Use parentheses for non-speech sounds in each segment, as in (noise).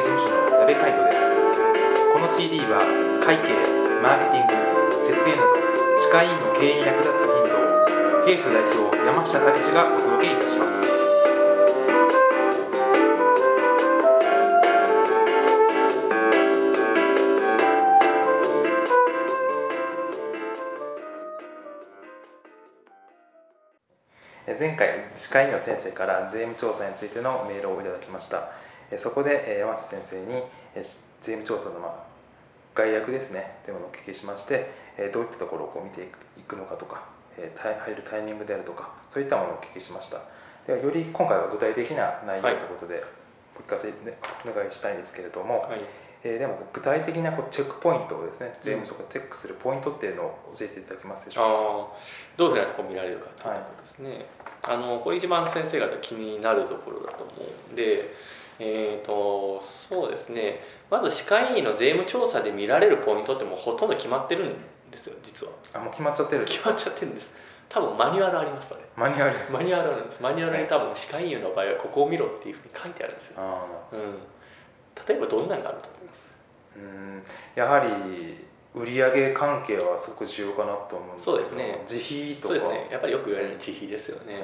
事務所の矢部海人ですこの CD は会計マーケティング設営など歯科医院の経営に役立つヒントを弊社代表山下武史がお届けいたします。前回歯科医院の先生から税務調査についてのメールをいただきました。そこでえ山下先生にえ税務調査のまあ概略ですね。というものをお聞きしましてえどういったところをこう見ていくのかとか入るタイミングであるとかそういったものをお聞きしました。ではより今回は具体的な内容ということでお聞かせ、ね、お願いしたいんですけれども、はい、えーではまず具体的なこうチェックポイントをですね税務署がチェックするポイントっていうのを教えていただけますでしあょうか？ーどういうふうなところ見られるかというところですね、あのこれ一番先生方気になるところだと思うんで、えー、とそうですね。まず歯科医院の税務調査で見られるポイントってもうほとんど決まってるんですよ実は。あもう決まっちゃってる決まっちゃってるんです。多分マニュアルありますあれマニュアル？マニュアルあるんです。マニュアルに多分歯科医院の場合はここを見ろっていうふうに書いてあるんですよ、あうん、例えばどんなのがあると思います？ーうん。やはり売上関係はすごく重要かなと思うんですけどそうですね。自費とか？そうですね。やっぱりよく言われる自費ですよね、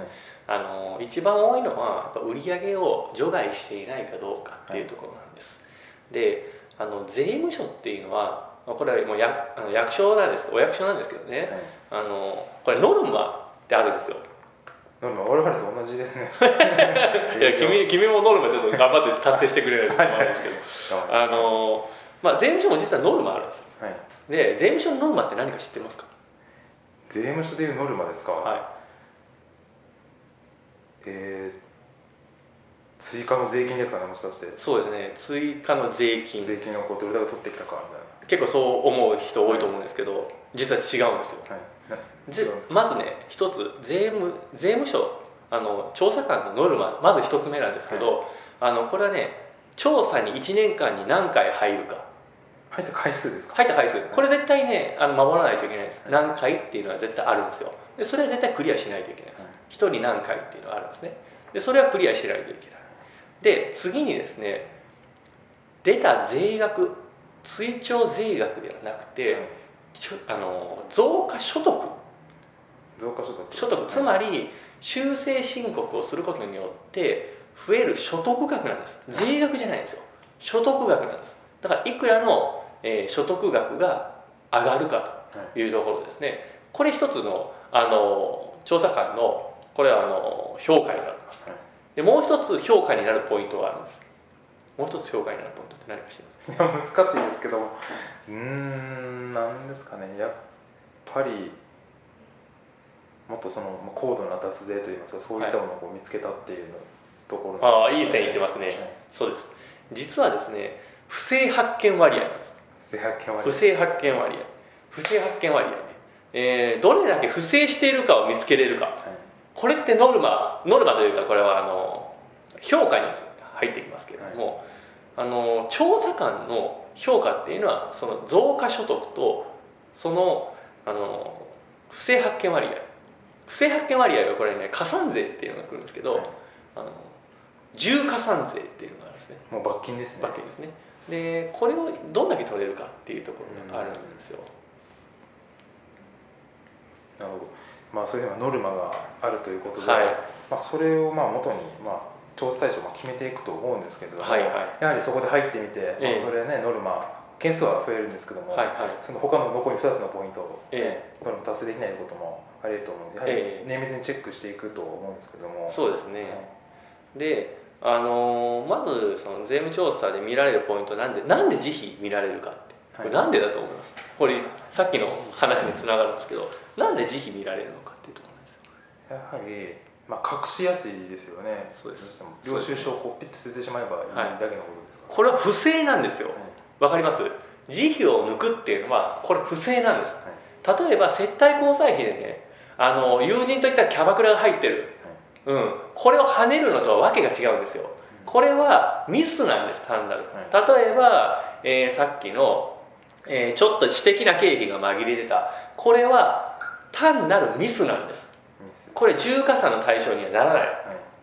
はい。あの一番多いのはやっぱ売上を除外していないかどうかっていうところなんです、であの税務署っていうのはまあこれはもうやあの役所なんですお役所なんですけどね、はい。あのこれノルマってあるんですよ。ノルマ我々と同じですね。(laughs) いや君君もノルマちょっと頑張って達成してくれないと思うんですけど。あの、まあ、税務署も実はノルマあるんですよ。はい。で税務署のノルマって何か知ってますか？税務署でいうノルマですか、はえー追加の税金ですかねもしかして。いそうですね。追加の税金。税金をこうどれだけ取ってきたかみ結構そう思う人多いと思うんですけど実は違うんですよ。たい。なはいまずね一つ税務税務署あの調査官のノルマまず一つ目なんですけど、あのこれはね調査に1年間に何回入るか入った回数ですか？入った回数。これ絶対ねあの守らないといけないです。何回っていうのは絶対あるんですよ。でそれは絶対クリアしないといけないです。はい。一人何回っていうのがあるんですね。でそれはクリアしないといけない。で次にですね出た税額追徴税額ではなくて、はい。あの増加所得。増加所得。所得。つまり修正申告をすることによって増える所得額なんです。税額じゃないんですよ。所得額なんです。だからいくらの、えー所得額が上がるかとい。うところですね。これ一つのあの調査官のこれはあの評価になります。はい。でもう一つ評価になるポイントがあるんです。もう一つ評価になるポイントって何か知ってます？かいや難しいですけどうーんなんですかね。やっぱりもっとそのまあ高度な脱税といいますかそういったものを見つけたっていうのところああいい線いってますね、はい。そうです。実はですね不正発見割合なんです。不正発見割不正発見割合不正発見割合ね、えーどれだけ不正しているかを見つけれるか。はい。これってノルマノルマというかこれはあの評価に入ってきますけれども、あの調査官の評価っていうのはその増加所得とそのあの不正発見割合。不正発見割合はこれね加算税っていうのが来るんですけど、はい。あの重加算税っていうのがあるんですね。もう罰金ですね。わけですねでこれをどんだけ取れるかっていうところがあるんですよ、なるほど。まあそういうようなノルマがあるということで、はい。まあ、それをまあ元にまあ調査対象を決めていくと思うんですけれども、はいはい。やはりそこで入ってみて、まあ、ええ。それねノルマ件数は増えるんですけども、はいはい。その他の残り2つのポイントを、えノルマ達成できないこともあり得ると思うのでやはええ。り綿密にチェックしていくと思うんですけども、そうですね、はい。であのーまずその税務調査で見られるポイントなんでなんで自費見られるかって。これはいなんでだと思います、これさっきの話につながるんですけどなんで自費見られるのかっていうところなんですよ。やはり、まあ、隠しやすいですよね。そうです。領収書をこうピッと捨ててしまえばいいだけのことですから、これは不正なんですよ。はい。わかります？自費を抜くっていうのはこれ不正なんです。はい。例えば接待交際費でねあの友人といったらキャバクラが入ってるうん、これを跳ねるのとはわけが違うんですよ。これはミスなんです単なる。例えば、えーさっきの、えーちょっと私的な経費が紛れてた。これは単なるミスなんです。これ重加算の対象にはならない。はい。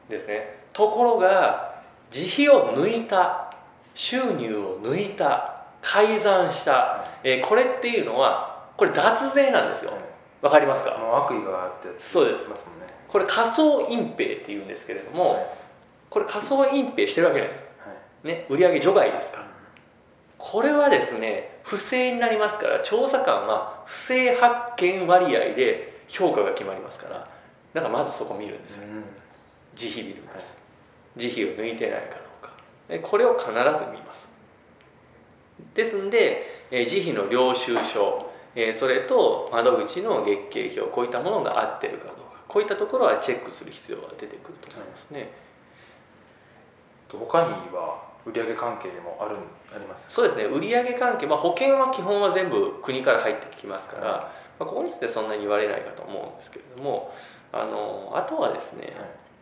ですね。ところが自費を抜いた収入を抜いた改ざんした、えーこれっていうのはこれ脱税なんですよわかりますか？もう悪意があってそうですますもんね。これ仮想隠蔽っていうんですけれども、はい。これ仮想隠蔽してるわけなんですはい。ね売上除外ですか。らこれはですね不正になりますから調査官は不正発見割合で評価が決まりますからだからまずそこ見るんですよ。うん。慈悲見るんです。慈悲を抜いてないかどうか。でこれを必ず見ます。ですんで、えー慈悲の領収書、えーそれと窓口の月経表こういったものが合ってるかどうか。こういったところはチェックする必要が出てくると思いますね、他には売上関係でもあるあります？そうですね。売上関係、まあ、保険は基本は全部国から入ってきますから、まあ、ここについてそんなに言われないかと思うんですけれどもあのあとはですね、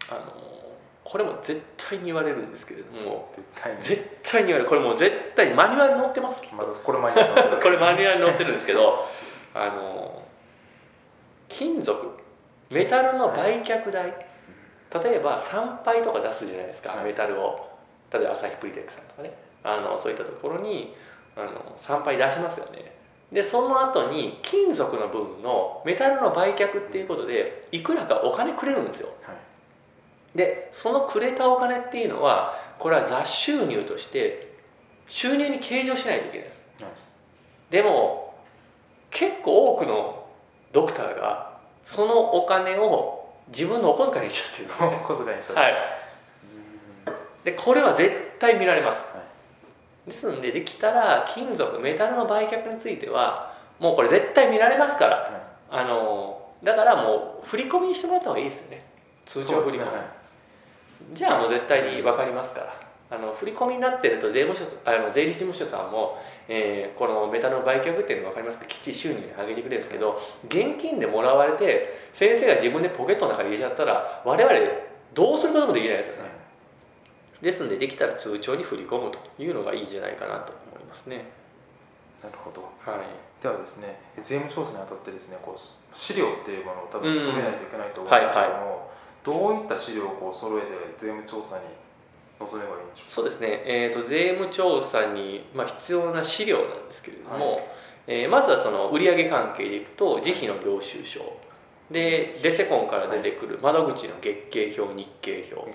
はい。あのこれも絶対に言われるんですけれども絶対に。絶対に言われる。これもう絶対にマニュアルに載ってます。これマニュアルのこれマニュアルに載ってるんですけどあの金属メタルの売却代。例えば参拝とか出すじゃないですか、はい。メタルを。例えば朝日プリテックさんとかね。あのそういったところにあの参拝出しますよね。でその後に金属の分のメタルの売却っていうことでいくらかお金くれるんですよ。はいでそのくれたお金っていうのはこれは雑収入として収入に計上しないといけないです、はい。でも結構多くのドクターがそのお金を自分のお小遣いにしちゃってるんですね。小遣いにしたはい。でこれは絶対見られます。はですのでできたら金属メタルの売却についてはもうこれ絶対見られますから。はい。あのだからもう振り込みにしてもらった方がいいですよね。通常振り込み、ねはいじゃあもう絶対に分かりますから。あの振り込みになってると税務署あの税理士事務所さんも、えーこのメタルの売却っていうの分かりますか？きっちり収入に上げてくれるんですけど現金でもらわれて先生が自分でポケットの中に入れちゃったら我々どうすることもできないですよね。ですんでできたら通帳に振り込むというのがいいんじゃないかなと思いますね。なるほど。はい。ではですね税務調査にあたってですねこう資料っていうものを多分揃えないといけないと思うんですけども、どういった資料をこう揃えて税務調査に臨めばいいんでしょそうですね、えー、と税務調査に、まあ、必要な資料なんですけれども、はえーまずはその売上関係でいくと慈悲の領収書。でレセコンから出てくる窓口の月経表日経表。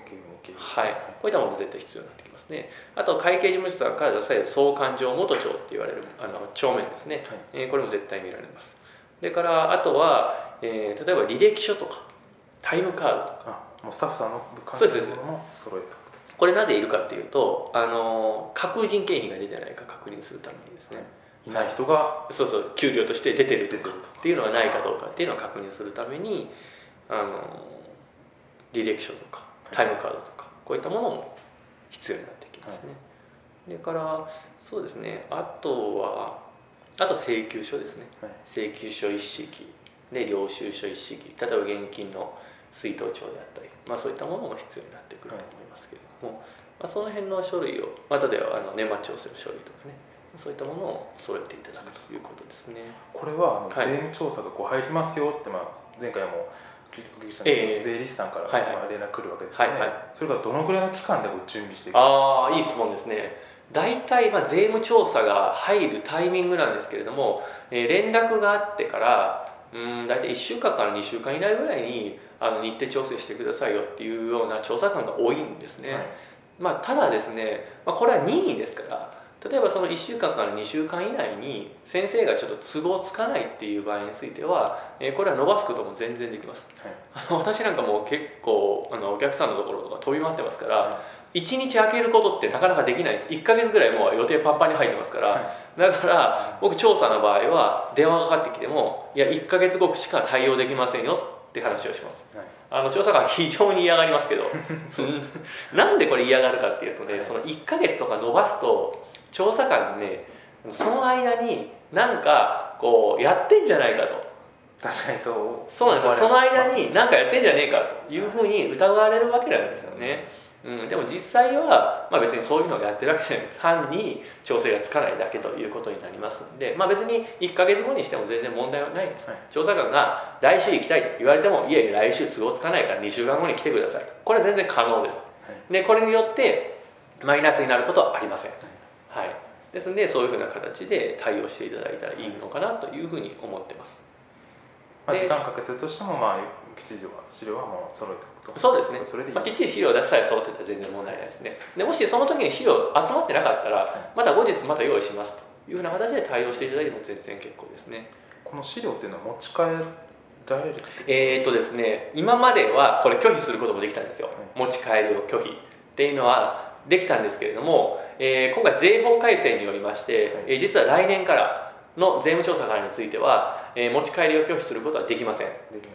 はい、こういったもの絶対必要になってきますね。あと会計事務所さんから出される総勘定元帳って言われるあの帳面ですね、はい。えーこれも絶対見られます。それからあとは、えー例えば履歴書とかタイムカードとか。あもうスタッフさんの関係のものも揃えておくとこれなぜいるかっていうとあの架空人件費が出てないか確認するためにですね、いない人がそうそう給料として出てるとかっていうのがないかどうかっていうのを確認するためにあの履歴書とかタイムカードとかこういったものも必要になってきますね、それからそうですね。あとはあと請求書ですね。はい。請求書一式で領収書一式例えば現金の出納帳であったり、まあ、そういったものも必要になってくると思いますけれども、まあ、その辺の書類をまたではあの年末調整の書類とかねそういったものを揃えていただくということですね。これはあのはい。税務調査がこう入りますよって、まあ、前回もええ。税理士さんからはいはい。まあ連絡来るわけですよね、はいはい。それがどのぐらいの期間で準備していくああいい質問ですね。大体まあ税務調査が入るタイミングなんですけれども、えー連絡があってからうん大体1週間から2週間以内ぐらいにあの日程調整してくださいよっていうような調査官が多いんですね、はい。まあ、ただですね、まあ、これは任意ですから例えばその1週間から2週間以内に先生がちょっと都合つかないっていう場合については、えーこれは伸ばすことも全然できます。はい。あの私なんかもう結構あのお客さんのところとか飛び回ってますから、は1日空けることってなかなかできないです。1ヶ月ぐらいもう予定パンパンに入ってますから、はい。だから僕調査の場合は電話がかかってきてもいや1ヶ月後しか対応できませんよって話をします。はい。あの調査官は非常に嫌がりますけど。(laughs) う。ん (laughs) なんでこれ嫌がるかっていうとねその1ヶ月とか伸ばすと調査官ねその間になんかこうやってんじゃないかと。確かにそう。そうなんですよ。その間に何かやってんじゃねえかというふうに疑われるわけなんですよね、うん、でも実際は、まあ、別にそういうのをやってるわけじゃない。単に調整がつかないだけということになりますんで、まあ、別に1ヶ月後にしても全然問題はないです、はい。調査官が来週行きたいと言われてもいやいや来週都合つかないから2週間後に来てくださいと。これは全然可能です。はい。でこれによってマイナスになることはありません、はい、ですのでそういうふうな形で対応していただいたらいいのかなというふうに思ってます。まあ、で時間かけてるとしてもまあきちりは資料はもう揃えておくと。そうですね。それでいい、まあ、きっちり資料を出さえ揃ってたら全然問題ないですね。でもしその時に資料集まってなかったらまた後日また用意しますというふうな形で対応していただいても全然結構ですね。この資料っていうのは持ち帰られるえー、とですね今まではこれ拒否することもできたんですよ、は持ち帰りを拒否っていうのはできたんですけれども、えー今回税法改正によりまして、えー実は来年からの税務調査からについては、えー持ち帰りを拒否することはできません、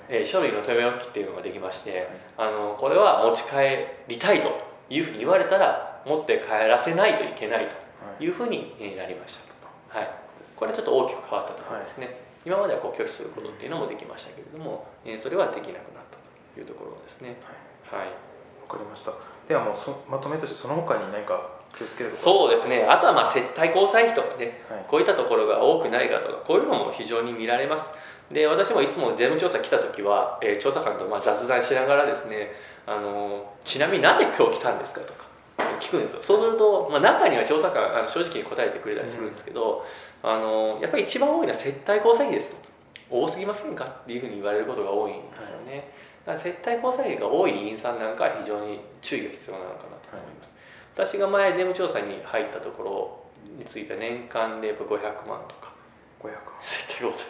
えー書類の留め置きっていうのができまして、あのこれは持ち帰りたいというふうに言われたら持って帰らせないといけないとはいいうふうにえーなりました、はい、これはちょっと大きく変わったところですね、今まではこう拒否することっていうのもできましたけれども、えーそれはできなくなったというところですね。はい。わかりました。ではもうそまとめとしてその他に何か気をつけるそうですね。あとはまあ接待交際費とかねはい。こういったところが多くないかとかこういうのも非常に見られます。で私もいつも税務調査来た時は、えー調査官とまあ雑談しながらですねあのーちなみになんで今日来たんですかとか聞くんですよ。そうすると、まあ、中には調査官あの正直に答えてくれたりするんですけど、あのーやっぱり一番多いのは接待交際費ですと。多すぎませんかっていうふうに言われることが多いんですよね、だから接待交際費が多い委員さんなんかは非常に注意が必要なのかなと思います、私が前税務調査に入ったところについては年間でやっぱ500万とか500接待交際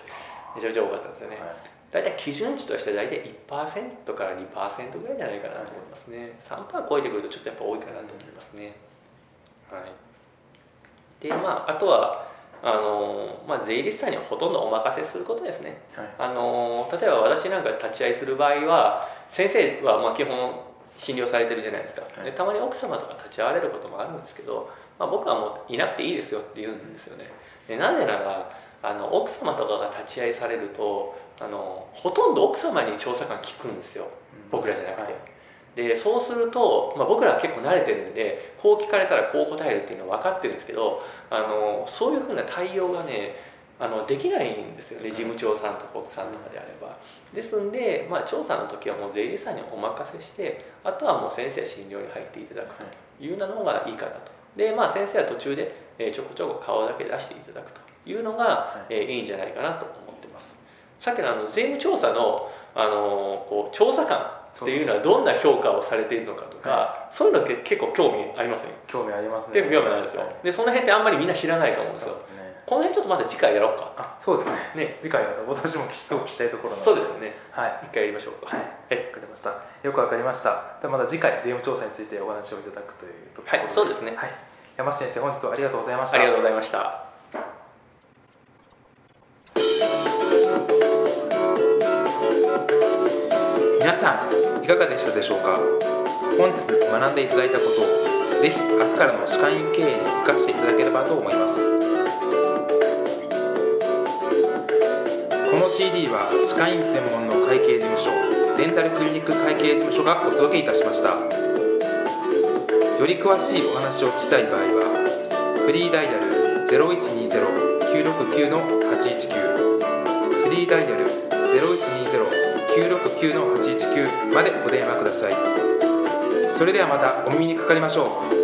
めちゃめちゃ多かったんですよね、はい。大体基準値として大体1%から2%ぐらいじゃないかなと思いますね。3%超えてくるとちょっとやっぱ多いかなと思いますね。はい。でまああとはあのまあ、税理士さんにはほとんどお任せすることですね。はい。あの例えば私なんか立ち会いする場合は先生はまあ基本診療されてるじゃないですか、はい。でたまに奥様とか立ち会われることもあるんですけど、まあ、僕はもういなくていいですよって言うんですよね。でなぜならあの奥様とかが立ち会いされるとあのほとんど奥様に調査官聞くんですよ。僕らじゃなくて、はい。でそうすると、まあ、僕らは結構慣れてるんでこう聞かれたらこう答えるっていうのは分かってるんですけどあのそういうふうな対応がねあのできないんですよね。事務長さんとか奥さんとかであれば。ですんで、まあ、調査の時はもう税理士さんにお任せしてあとはもう先生診療に入っていただくとい。うようなのがいいかなと。でまあ先生は途中で、えーちょこちょこ顔だけ出していただくというのが、はい。えーいいんじゃないかなと思ってます。さっきのあの税務調査の、あのこう調査官っていうのはどんな評価をされているのかとか、はそういうのって結構興味ありません、興味ありますね。結構興味あるんですよ、はいでその辺ってあんまりみんな知らないと思うんですよ。ねこの辺ちょっとまた次回やろうか。あそうですね。ね。次回また私もすごく聞きたいところなのそうですね。はい。一回やりましょうか。はい。はい。わかりました。よくわかりました。ではまた次回税務調査についてお話をいただくというところはいそうですね。はい。山下先生本日はありがとうございました。ありがとうございました。皆さんいかがでしたでしょうか？本日学んでいただいたことをぜひ明日からの歯科医院経営に生かしていただければと思います CD は歯科医院専門の会計事務所デンタルクリニック会計事務所がお届けいたしました。より詳しいお話を聞きたい場合はフリーダイヤル0120-969-819フリーダイヤル0120-969-819までご電話ください。それではまたお耳にかかりましょう。